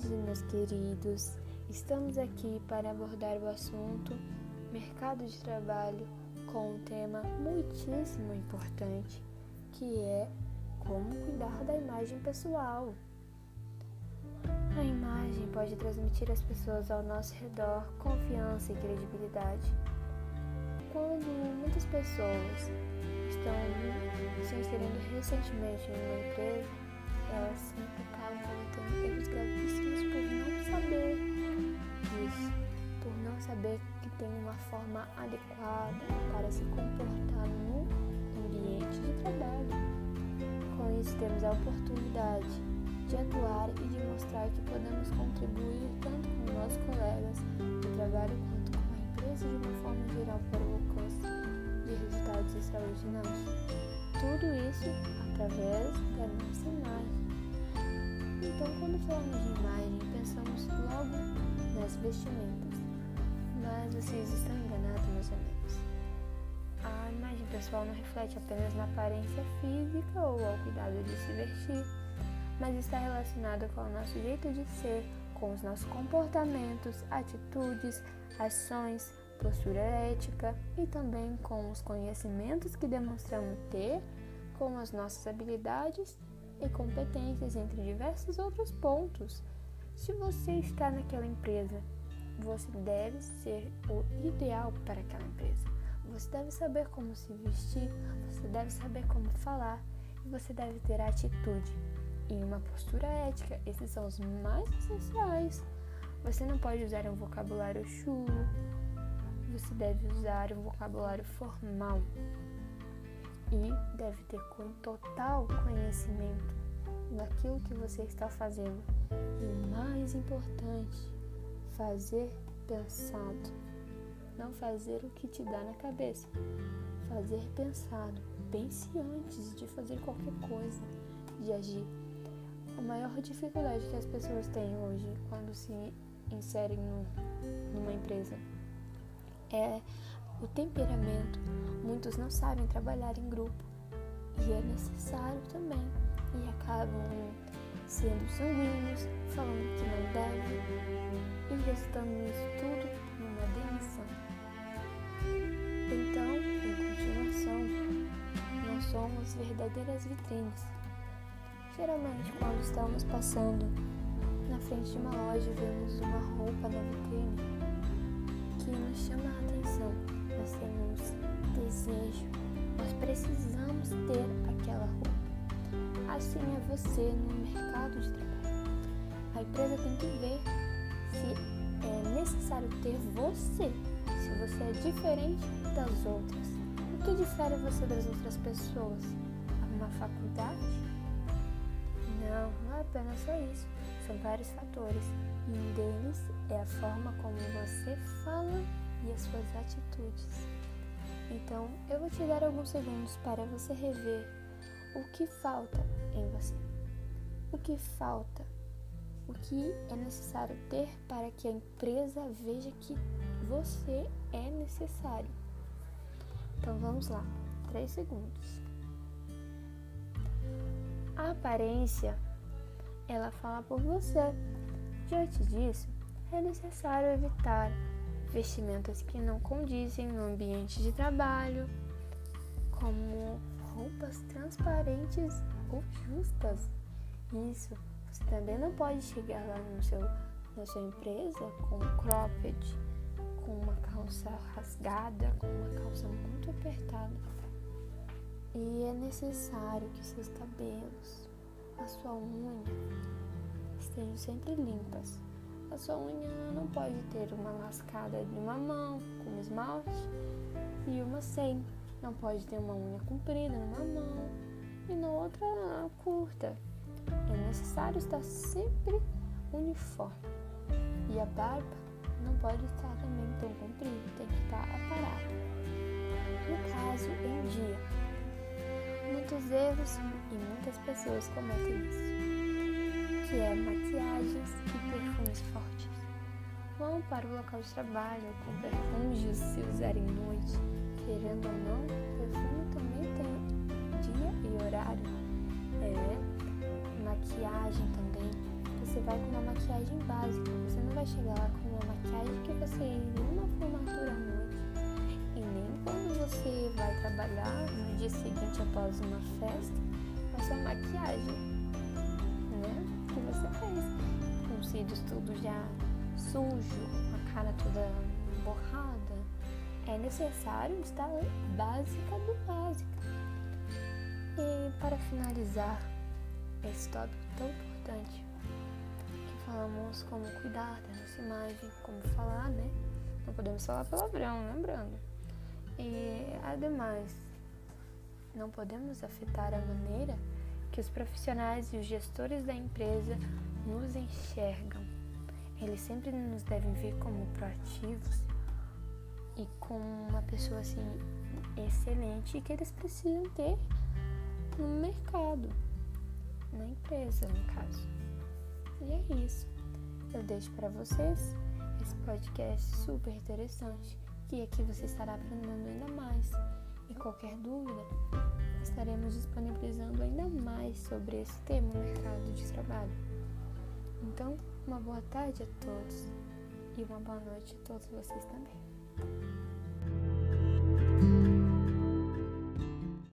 tarde, meus queridos. Estamos aqui para abordar o assunto mercado de trabalho com um tema muitíssimo importante, que é como cuidar da imagem pessoal. A imagem pode transmitir às pessoas ao nosso redor confiança e credibilidade. Quando muitas pessoas estão se inserindo recentemente em uma empresa, elas sempre acabam cometendo erros gravíssimos forma adequada para se comportar no ambiente de trabalho. Com isso, temos a oportunidade de atuar e de mostrar que podemos contribuir tanto com nossos colegas de trabalho quanto com a empresa de uma forma geral para o alcance de resultados extraordinários. Tudo isso através da nossa imagem. Então, quando falamos de imagem, pensamos logo nas vestimentas. Mas vocês estão pessoal não reflete apenas na aparência física ou ao cuidado de se vestir, mas está relacionada com o nosso jeito de ser, com os nossos comportamentos, atitudes, ações, postura ética e também com os conhecimentos que demonstramos ter, com as nossas habilidades e competências, entre diversos outros pontos. Se você está naquela empresa, você deve ser o ideal para aquela empresa. Você deve saber como se vestir, você deve saber como falar e você deve ter atitude e uma postura ética. Esses são os mais essenciais. Você não pode usar um vocabulário chulo, você deve usar um vocabulário formal e deve ter com total conhecimento daquilo que você está fazendo. E o mais importante, fazer pensado. Não fazer o que te dá na cabeça. Fazer pensado. Pense antes de fazer qualquer coisa, de agir. A maior dificuldade que as pessoas têm hoje quando se inserem no, numa empresa é o temperamento. Muitos não sabem trabalhar em grupo e é necessário também e acabam sendo sanguíneos, falando que não deve e resultando nisso tudo verdadeiras vitrines. Geralmente, quando estamos passando na frente de uma loja vemos uma roupa na vitrine que nos chama a atenção, nós temos desejo, nós precisamos ter aquela roupa. Assim é você no mercado de trabalho. A empresa tem que ver se é necessário ter você, se você é diferente das outras. O que difere você das outras pessoas? Uma faculdade? Não, não é apenas só isso. São vários fatores. E um deles é a forma como você fala e as suas atitudes. Então, eu vou te dar alguns segundos para você rever o que falta em você. O que falta? O que é necessário ter para que a empresa veja que você é necessário? Então vamos lá, três segundos. A aparência, ela fala por você. Diante disso, é necessário evitar vestimentas que não condizem no ambiente de trabalho, como roupas transparentes ou justas. Isso, você também não pode chegar lá no seu, na sua empresa com cropped, com uma calça rasgada, com uma calça muito apertada. E é necessário que seus cabelos, a sua unha, estejam sempre limpas. A sua unha não pode ter uma lascada de uma mão com esmalte e uma sem. Não pode ter uma unha comprida numa mão e na outra curta. É necessário estar sempre uniforme. E a barba não pode estar também tão comprida, tem que estar aparada. No caso, em dia, muitos erros e muitas pessoas cometem isso, que é maquiagens e perfumes fortes. Vão para o local de trabalho com perfumes se usarem noite querendo ou não, perfume também tem dia e horário. É, maquiagem também. Você vai com uma maquiagem básica. Você não vai chegar lá com uma maquiagem que você iria numa formatura à noite. E nem quando você vai trabalhar no dia seguinte após uma festa, a sua maquiagem, né? Que você fez. Com os cílios tudo já sujo, a cara toda borrada. É necessário estar básica do básica. E para finalizar esse tópico tão importante, falamos como cuidar da nossa imagem, como falar, né? Não podemos falar palavrão, lembrando. E ademais, não podemos afetar a maneira que os profissionais e os gestores da empresa nos enxergam. Eles sempre nos devem ver como proativos e como uma pessoa assim excelente que eles precisam ter no mercado, na empresa, no caso. E é isso. Eu deixo para vocês esse podcast super interessante, que aqui você estará aprendendo ainda mais. E qualquer dúvida, estaremos disponibilizando ainda mais sobre esse tema, mercado de trabalho. Então, uma boa tarde a todos e uma boa noite a todos vocês também.